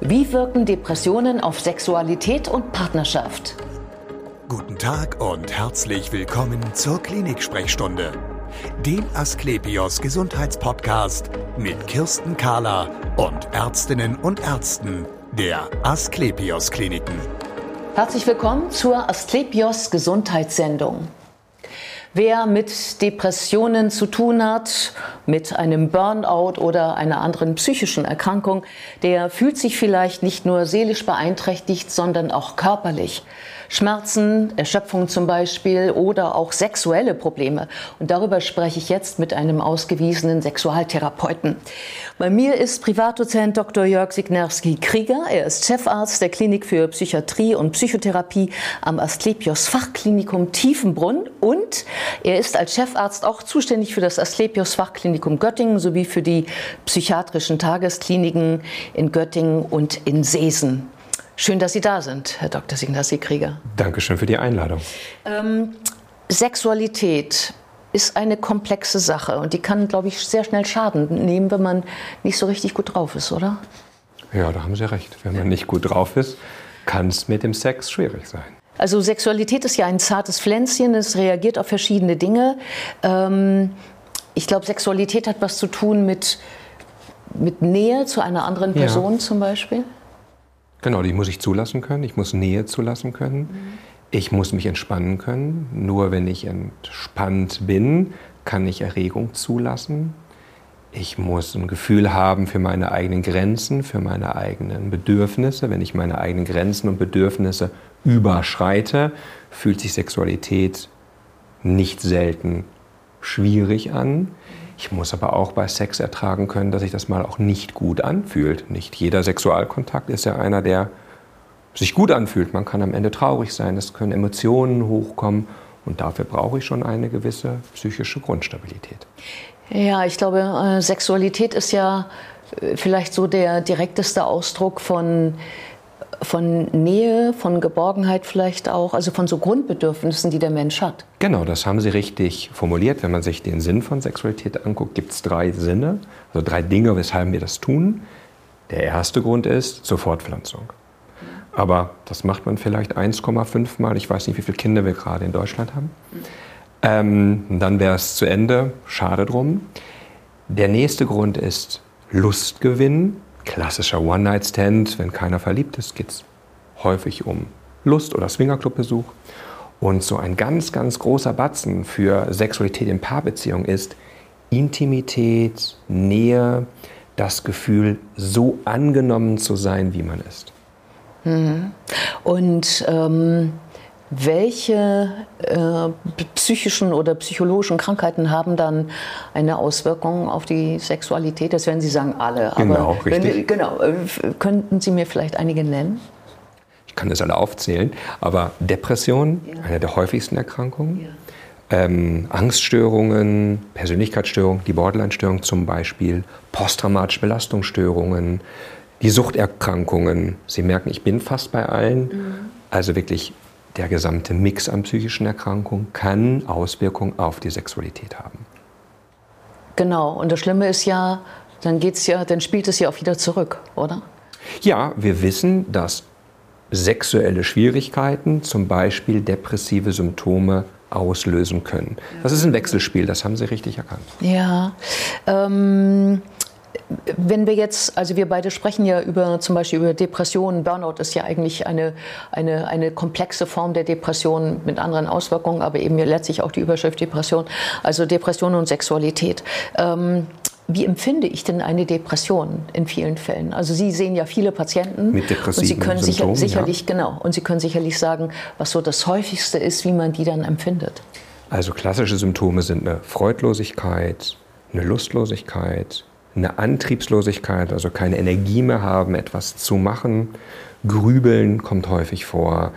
Wie wirken Depressionen auf Sexualität und Partnerschaft? Guten Tag und herzlich willkommen zur Klinik-Sprechstunde, dem Asklepios Gesundheitspodcast mit Kirsten Kahler und Ärztinnen und Ärzten der Asklepios Kliniken. Herzlich willkommen zur Asklepios Gesundheitssendung. Wer mit Depressionen zu tun hat, mit einem Burnout oder einer anderen psychischen Erkrankung, der fühlt sich vielleicht nicht nur seelisch beeinträchtigt, sondern auch körperlich. Schmerzen, Erschöpfung zum Beispiel oder auch sexuelle Probleme. Und darüber spreche ich jetzt mit einem ausgewiesenen Sexualtherapeuten. Bei mir ist Privatdozent Dr. Jörg Signerski-Krieger. Er ist Chefarzt der Klinik für Psychiatrie und Psychotherapie am Asklepios Fachklinikum Tiefenbrunn und er ist als Chefarzt auch zuständig für das Asklepios Fachklinikum Göttingen sowie für die psychiatrischen Tageskliniken in Göttingen und in Seesen. Schön, dass Sie da sind, Herr Dr. Signassi-Krieger. Dankeschön für die Einladung. Ähm, Sexualität ist eine komplexe Sache und die kann, glaube ich, sehr schnell Schaden nehmen, wenn man nicht so richtig gut drauf ist, oder? Ja, da haben Sie recht. Wenn man nicht gut drauf ist, kann es mit dem Sex schwierig sein. Also Sexualität ist ja ein zartes Pflänzchen, es reagiert auf verschiedene Dinge. Ähm, ich glaube, Sexualität hat was zu tun mit, mit Nähe zu einer anderen Person ja. zum Beispiel. Genau, die muss ich zulassen können. Ich muss Nähe zulassen können. Mhm. Ich muss mich entspannen können. Nur wenn ich entspannt bin, kann ich Erregung zulassen. Ich muss ein Gefühl haben für meine eigenen Grenzen, für meine eigenen Bedürfnisse. Wenn ich meine eigenen Grenzen und Bedürfnisse überschreite, fühlt sich Sexualität nicht selten schwierig an. Ich muss aber auch bei Sex ertragen können, dass sich das mal auch nicht gut anfühlt. Nicht jeder Sexualkontakt ist ja einer, der sich gut anfühlt. Man kann am Ende traurig sein, es können Emotionen hochkommen und dafür brauche ich schon eine gewisse psychische Grundstabilität. Ja, ich glaube, äh, Sexualität ist ja äh, vielleicht so der direkteste Ausdruck von von Nähe, von Geborgenheit vielleicht auch, also von so Grundbedürfnissen, die der Mensch hat. Genau, das haben Sie richtig formuliert. Wenn man sich den Sinn von Sexualität anguckt, gibt es drei Sinne, also drei Dinge, weshalb wir das tun. Der erste Grund ist zur Fortpflanzung. Aber das macht man vielleicht 1,5 Mal. Ich weiß nicht, wie viele Kinder wir gerade in Deutschland haben. Ähm, dann wäre es zu Ende. Schade drum. Der nächste Grund ist Lustgewinn klassischer One-Night-Stand, wenn keiner verliebt ist, geht es häufig um Lust- oder Swingerclub-Besuch. Und so ein ganz, ganz großer Batzen für Sexualität in Paarbeziehung ist Intimität, Nähe, das Gefühl, so angenommen zu sein, wie man ist. Mhm. Und ähm, welche äh, psychischen oder psychologischen Krankheiten haben dann eine Auswirkung auf die Sexualität? Das werden Sie sagen, alle. Genau, Aber richtig. Wenn, genau, äh, könnten Sie mir vielleicht einige nennen? Ich kann das alle aufzählen, aber Depression, ja. eine der häufigsten Erkrankungen. Ja. Ähm, Angststörungen, Persönlichkeitsstörungen, die Borderline-Störung zum Beispiel, posttraumatische Belastungsstörungen, die Suchterkrankungen. Sie merken, ich bin fast bei allen. Mhm. Also wirklich der gesamte Mix an psychischen Erkrankungen kann Auswirkungen auf die Sexualität haben. Genau, und das Schlimme ist ja, dann geht's ja, dann spielt es ja auch wieder zurück, oder? Ja, wir wissen, dass sexuelle Schwierigkeiten, zum Beispiel depressive Symptome, auslösen können. Das ist ein Wechselspiel, das haben Sie richtig erkannt. Ja. Ähm wenn wir jetzt, also wir beide sprechen ja über zum Beispiel über Depressionen, Burnout ist ja eigentlich eine, eine, eine komplexe Form der Depression mit anderen Auswirkungen, aber eben letztlich auch die Überschrift Depression, also Depression und Sexualität. Ähm, wie empfinde ich denn eine Depression in vielen Fällen? Also Sie sehen ja viele Patienten mit depressiven und Sie können Symptomen, sicher, sicherlich ja. genau und Sie können sicherlich sagen, was so das häufigste ist, wie man die dann empfindet. Also klassische Symptome sind eine Freudlosigkeit, eine Lustlosigkeit, eine Antriebslosigkeit, also keine Energie mehr haben, etwas zu machen. Grübeln kommt häufig vor,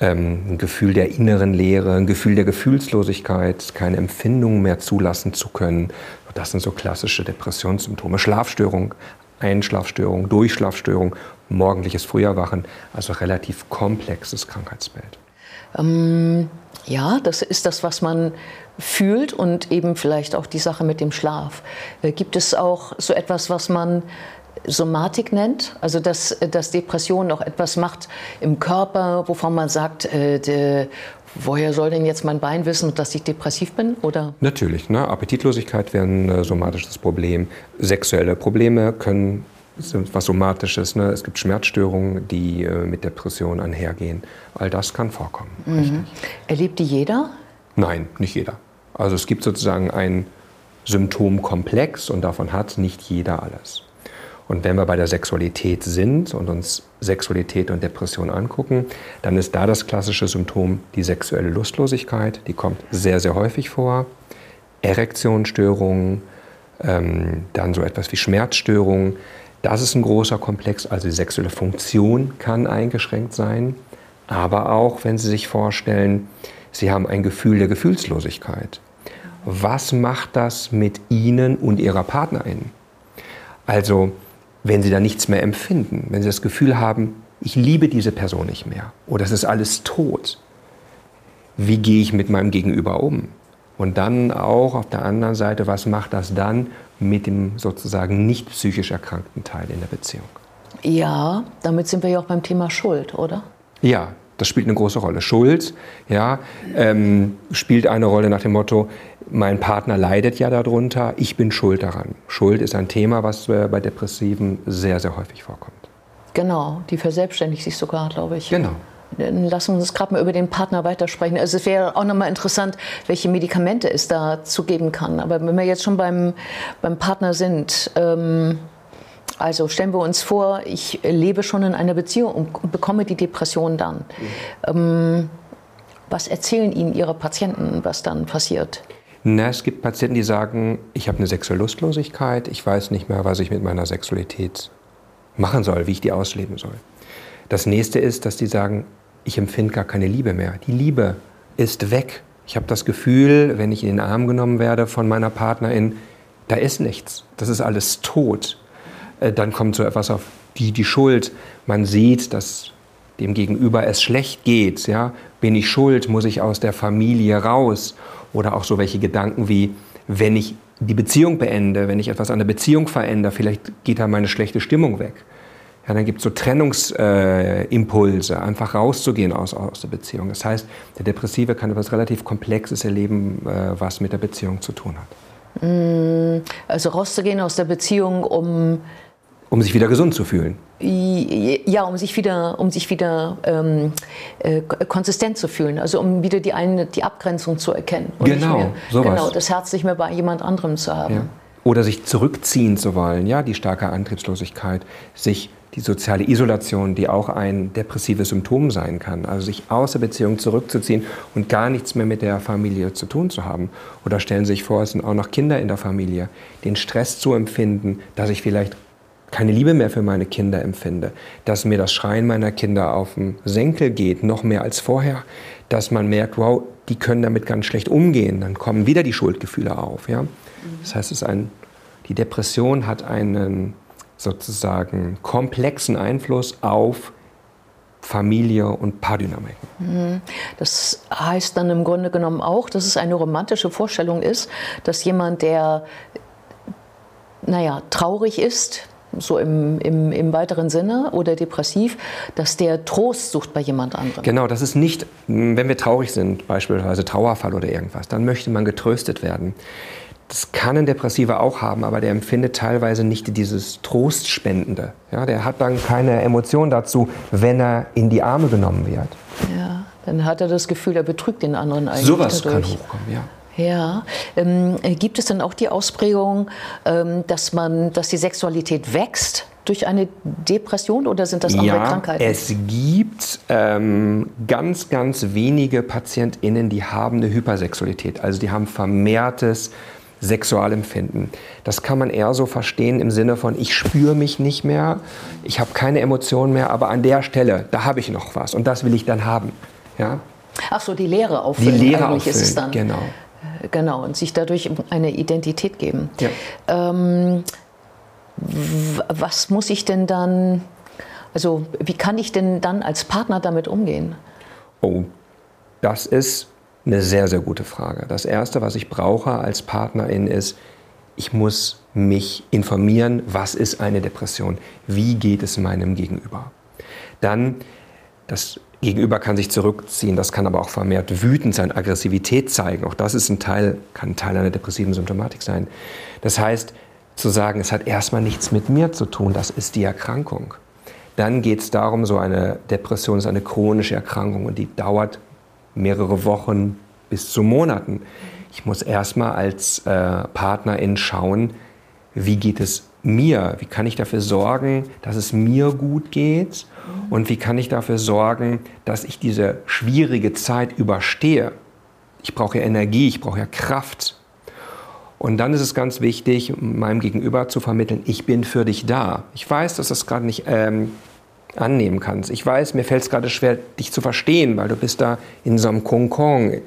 ähm, ein Gefühl der inneren Leere, ein Gefühl der Gefühlslosigkeit, keine Empfindungen mehr zulassen zu können. Das sind so klassische Depressionssymptome. Schlafstörung, Einschlafstörung, Durchschlafstörung, morgendliches Früherwachen, also relativ komplexes Krankheitsbild. Ähm, ja, das ist das, was man fühlt und eben vielleicht auch die Sache mit dem Schlaf. Äh, gibt es auch so etwas, was man Somatik nennt, also dass, dass Depression noch etwas macht im Körper, wovon man sagt, äh, de, woher soll denn jetzt mein Bein wissen, dass ich depressiv bin? Oder? Natürlich, ne? Appetitlosigkeit wäre ein äh, somatisches Problem. Sexuelle Probleme können was Somatisches. Ne? Es gibt Schmerzstörungen, die äh, mit Depressionen einhergehen. All das kann vorkommen. Mhm. Erlebt die jeder? Nein, nicht jeder. Also es gibt sozusagen ein Symptomkomplex und davon hat nicht jeder alles. Und wenn wir bei der Sexualität sind und uns Sexualität und Depression angucken, dann ist da das klassische Symptom die sexuelle Lustlosigkeit. Die kommt sehr, sehr häufig vor. Erektionsstörungen, ähm, dann so etwas wie Schmerzstörungen. Das ist ein großer Komplex. Also die sexuelle Funktion kann eingeschränkt sein. Aber auch, wenn Sie sich vorstellen, Sie haben ein Gefühl der Gefühlslosigkeit. Was macht das mit Ihnen und Ihrer Partnerin? Also, wenn Sie da nichts mehr empfinden, wenn Sie das Gefühl haben, ich liebe diese Person nicht mehr oder es ist alles tot, wie gehe ich mit meinem Gegenüber um? Und dann auch auf der anderen Seite, was macht das dann mit dem sozusagen nicht psychisch erkrankten Teil in der Beziehung? Ja, damit sind wir ja auch beim Thema Schuld, oder? Ja, das spielt eine große Rolle. Schuld ja, ähm, spielt eine Rolle nach dem Motto, mein Partner leidet ja darunter, ich bin schuld daran. Schuld ist ein Thema, was äh, bei Depressiven sehr, sehr häufig vorkommt. Genau, die verselbstständigt sich sogar, glaube ich. Genau. Lassen wir uns gerade mal über den Partner weitersprechen. Also es wäre auch nochmal interessant, welche Medikamente es da zu geben kann. Aber wenn wir jetzt schon beim, beim Partner sind, ähm, also stellen wir uns vor, ich lebe schon in einer Beziehung und bekomme die Depression dann. Mhm. Ähm, was erzählen Ihnen Ihre Patienten, was dann passiert? Na, es gibt Patienten, die sagen, ich habe eine sexuelle Lustlosigkeit, ich weiß nicht mehr, was ich mit meiner Sexualität machen soll, wie ich die ausleben soll. Das nächste ist, dass die sagen, ich empfinde gar keine Liebe mehr. Die Liebe ist weg. Ich habe das Gefühl, wenn ich in den Arm genommen werde von meiner Partnerin, da ist nichts. Das ist alles tot. Äh, dann kommt so etwas auf die, die Schuld. Man sieht, dass dem Gegenüber es schlecht geht. Ja? Bin ich schuld? Muss ich aus der Familie raus? Oder auch so welche Gedanken wie, wenn ich die Beziehung beende, wenn ich etwas an der Beziehung verändere, vielleicht geht da meine schlechte Stimmung weg. Ja, dann gibt es so Trennungsimpulse, äh, einfach rauszugehen aus, aus der Beziehung. Das heißt, der Depressive kann etwas relativ Komplexes erleben, äh, was mit der Beziehung zu tun hat. Mm, also rauszugehen aus der Beziehung, um um sich wieder gesund zu fühlen. Ja, um sich wieder, um sich wieder ähm, äh, konsistent zu fühlen, also um wieder die, eine, die Abgrenzung zu erkennen. Genau, mehr, sowas. genau, das Herz nicht mehr bei jemand anderem zu haben. Ja. Oder sich zurückziehen zu wollen, ja, die starke Antriebslosigkeit, sich die soziale Isolation, die auch ein depressives Symptom sein kann. Also sich aus der Beziehung zurückzuziehen und gar nichts mehr mit der Familie zu tun zu haben. Oder stellen Sie sich vor, es sind auch noch Kinder in der Familie, den Stress zu empfinden, dass ich vielleicht keine Liebe mehr für meine Kinder empfinde, dass mir das Schreien meiner Kinder auf den Senkel geht, noch mehr als vorher, dass man merkt, wow, die können damit ganz schlecht umgehen, dann kommen wieder die Schuldgefühle auf. Ja? Das heißt, es ein, die Depression hat einen sozusagen komplexen Einfluss auf Familie und Paardynamiken. Mhm. Das heißt dann im Grunde genommen auch, dass es eine romantische Vorstellung ist, dass jemand, der naja, traurig ist, so im, im, im weiteren Sinne oder depressiv, dass der Trost sucht bei jemand anderem. Genau, das ist nicht, wenn wir traurig sind, beispielsweise Trauerfall oder irgendwas, dann möchte man getröstet werden. Das kann ein Depressiver auch haben, aber der empfindet teilweise nicht dieses Trostspendende. Ja, der hat dann keine Emotion dazu, wenn er in die Arme genommen wird. Ja, dann hat er das Gefühl, er betrügt den anderen eigentlich. Sowas dadurch. kann hochkommen, ja. Ja, ähm, gibt es dann auch die Ausprägung, ähm, dass man, dass die Sexualität wächst durch eine Depression oder sind das andere ja, Krankheiten? Es gibt ähm, ganz, ganz wenige PatientInnen, die haben eine Hypersexualität, also die haben vermehrtes Sexualempfinden. Das kann man eher so verstehen im Sinne von, ich spüre mich nicht mehr, ich habe keine Emotionen mehr, aber an der Stelle, da habe ich noch was und das will ich dann haben. Ja? Ach so, die Leere auffüllen. Die Leere auffüllen, ist es dann. genau. Genau, und sich dadurch eine Identität geben. Ja. Ähm, was muss ich denn dann, also wie kann ich denn dann als Partner damit umgehen? Oh, das ist eine sehr, sehr gute Frage. Das Erste, was ich brauche als Partnerin, ist ich muss mich informieren, was ist eine Depression, wie geht es meinem Gegenüber. Dann, das Gegenüber kann sich zurückziehen, das kann aber auch vermehrt wütend sein, Aggressivität zeigen. Auch das ist ein Teil, kann ein Teil einer depressiven Symptomatik sein. Das heißt, zu sagen, es hat erstmal nichts mit mir zu tun, das ist die Erkrankung. Dann geht es darum, so eine Depression ist eine chronische Erkrankung und die dauert mehrere Wochen bis zu Monaten. Ich muss erstmal als äh, Partnerin schauen, wie geht es mir? Wie kann ich dafür sorgen, dass es mir gut geht? Und wie kann ich dafür sorgen, dass ich diese schwierige Zeit überstehe? Ich brauche ja Energie, ich brauche ja Kraft. Und dann ist es ganz wichtig, meinem Gegenüber zu vermitteln, ich bin für dich da. Ich weiß, dass das gerade nicht ähm, annehmen kannst. Ich weiß, mir fällt es gerade schwer, dich zu verstehen, weil du bist da in so einem Konkon. Mhm.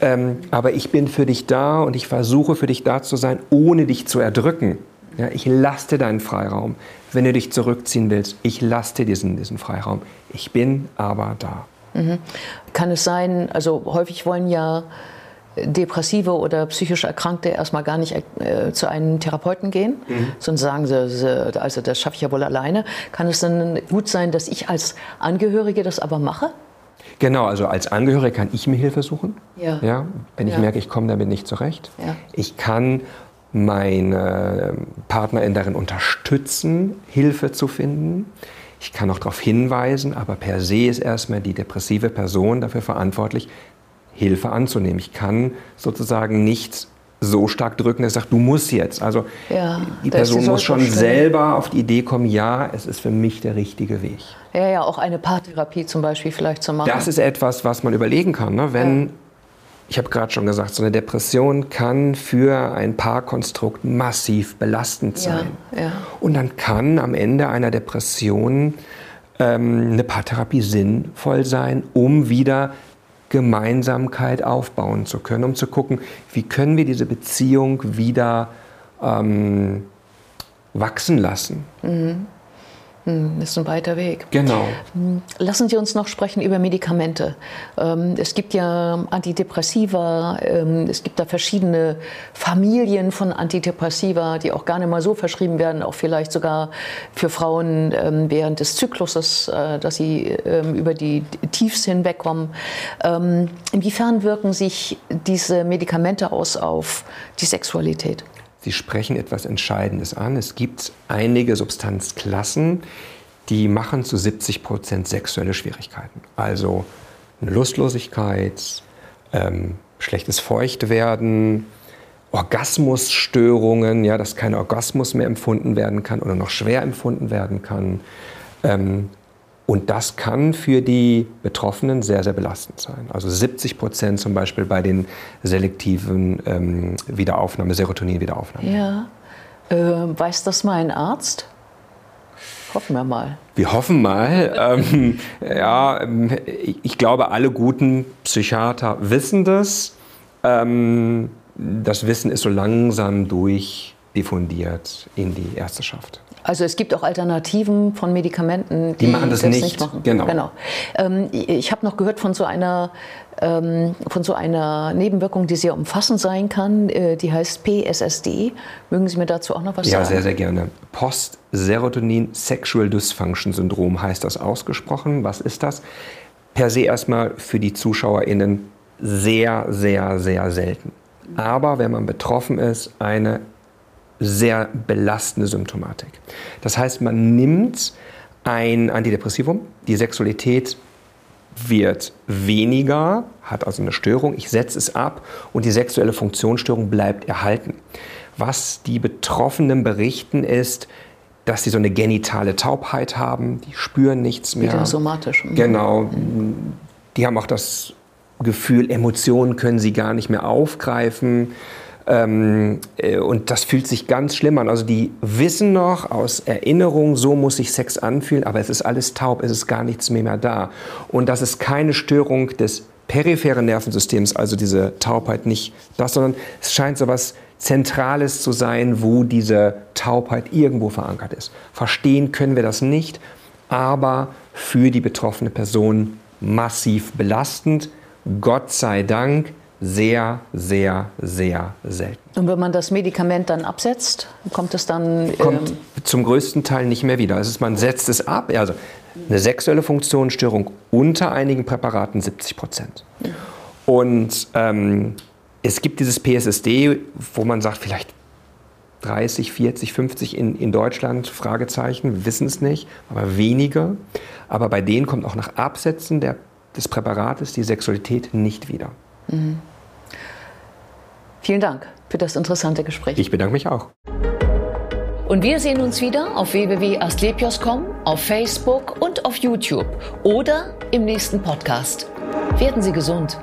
Ähm, aber ich bin für dich da und ich versuche für dich da zu sein, ohne dich zu erdrücken. Ja, ich lasse dir deinen Freiraum. Wenn du dich zurückziehen willst, ich lasse dir diesen, diesen Freiraum. Ich bin aber da. Mhm. Kann es sein, also häufig wollen ja Depressive oder psychisch Erkrankte erstmal gar nicht äh, zu einem Therapeuten gehen, mhm. sondern sagen sie, sie, also das schaffe ich ja wohl alleine. Kann es dann gut sein, dass ich als Angehörige das aber mache? Genau, also als Angehöriger kann ich mir Hilfe suchen. Ja. ja wenn ich ja. merke, ich komme damit nicht zurecht. Ja. Ich kann meine Partnerin darin unterstützen, Hilfe zu finden. Ich kann auch darauf hinweisen, aber per se ist erstmal die depressive Person dafür verantwortlich, Hilfe anzunehmen. Ich kann sozusagen nicht so stark drücken, dass ich sage, du musst jetzt. Also ja, die Person muss schon selber auf die Idee kommen, ja, es ist für mich der richtige Weg. Ja, ja, auch eine Paartherapie zum Beispiel vielleicht zu machen. Das ist etwas, was man überlegen kann. Ne? Wenn, ja. ich habe gerade schon gesagt, so eine Depression kann für ein Paarkonstrukt massiv belastend sein. Ja. Und dann kann am Ende einer Depression ähm, eine Paartherapie sinnvoll sein, um wieder Gemeinsamkeit aufbauen zu können, um zu gucken, wie können wir diese Beziehung wieder ähm, wachsen lassen. Mhm. Hm, das ist ein weiter Weg. Genau. Hm, lassen Sie uns noch sprechen über Medikamente. Ähm, es gibt ja Antidepressiva, ähm, es gibt da verschiedene Familien von Antidepressiva, die auch gar nicht mal so verschrieben werden, auch vielleicht sogar für Frauen ähm, während des Zykluses, äh, dass sie über die Tiefs hinwegkommen. Inwiefern wirken sich diese Medikamente aus auf die Sexualität? Sie sprechen etwas Entscheidendes an. Es gibt einige Substanzklassen, die machen zu 70 Prozent sexuelle Schwierigkeiten. Also eine Lustlosigkeit, ähm, schlechtes Feuchtwerden, Orgasmusstörungen, ja, dass kein Orgasmus mehr empfunden werden kann oder noch schwer empfunden werden kann. Ähm, und das kann für die Betroffenen sehr, sehr belastend sein. Also 70 Prozent zum Beispiel bei den selektiven ähm, Wiederaufnahme, Serotonin-Wiederaufnahme. Ja. Äh, weiß das mal ein Arzt? Hoffen wir mal. Wir hoffen mal. ähm, ja, ich glaube, alle guten Psychiater wissen das. Ähm, das Wissen ist so langsam durchdiffundiert in die Ärzteschaft. Also es gibt auch Alternativen von Medikamenten, die, die machen das, das nicht. nicht. machen. Genau. genau. Ähm, ich habe noch gehört von so einer ähm, von so einer Nebenwirkung, die sehr umfassend sein kann. Äh, die heißt PSSD. Mögen Sie mir dazu auch noch was ja, sagen? Ja, sehr, sehr gerne. Post-Serotonin Sexual Dysfunction Syndrom heißt das ausgesprochen. Was ist das? Per se erstmal für die ZuschauerInnen sehr, sehr, sehr selten. Aber wenn man betroffen ist, eine sehr belastende Symptomatik. Das heißt, man nimmt ein Antidepressivum, die Sexualität wird weniger, hat also eine Störung, ich setze es ab und die sexuelle Funktionsstörung bleibt erhalten. Was die Betroffenen berichten ist, dass sie so eine genitale Taubheit haben, die spüren nichts mehr. Wieder somatisch. Mhm. Genau. Die haben auch das Gefühl, Emotionen können sie gar nicht mehr aufgreifen. Ähm, äh, und das fühlt sich ganz schlimm an. Also die wissen noch aus Erinnerung, so muss sich Sex anfühlen, aber es ist alles taub, es ist gar nichts mehr, mehr da. Und das ist keine Störung des peripheren Nervensystems, also diese Taubheit nicht das, sondern es scheint so was Zentrales zu sein, wo diese Taubheit irgendwo verankert ist. Verstehen können wir das nicht, aber für die betroffene Person massiv belastend. Gott sei Dank sehr, sehr, sehr selten. Und wenn man das Medikament dann absetzt, kommt es dann. Kommt ähm zum größten Teil nicht mehr wieder. Also man setzt es ab. Also eine sexuelle Funktionsstörung unter einigen Präparaten 70 Prozent. Und ähm, es gibt dieses PSSD, wo man sagt, vielleicht 30, 40, 50 in, in Deutschland, Fragezeichen, wissen es nicht, aber wenige. Aber bei denen kommt auch nach Absetzen der, des Präparates die Sexualität nicht wieder. Mhm. Vielen Dank für das interessante Gespräch. Ich bedanke mich auch. Und wir sehen uns wieder auf www.astlepios.com, auf Facebook und auf YouTube oder im nächsten Podcast. Werden Sie gesund.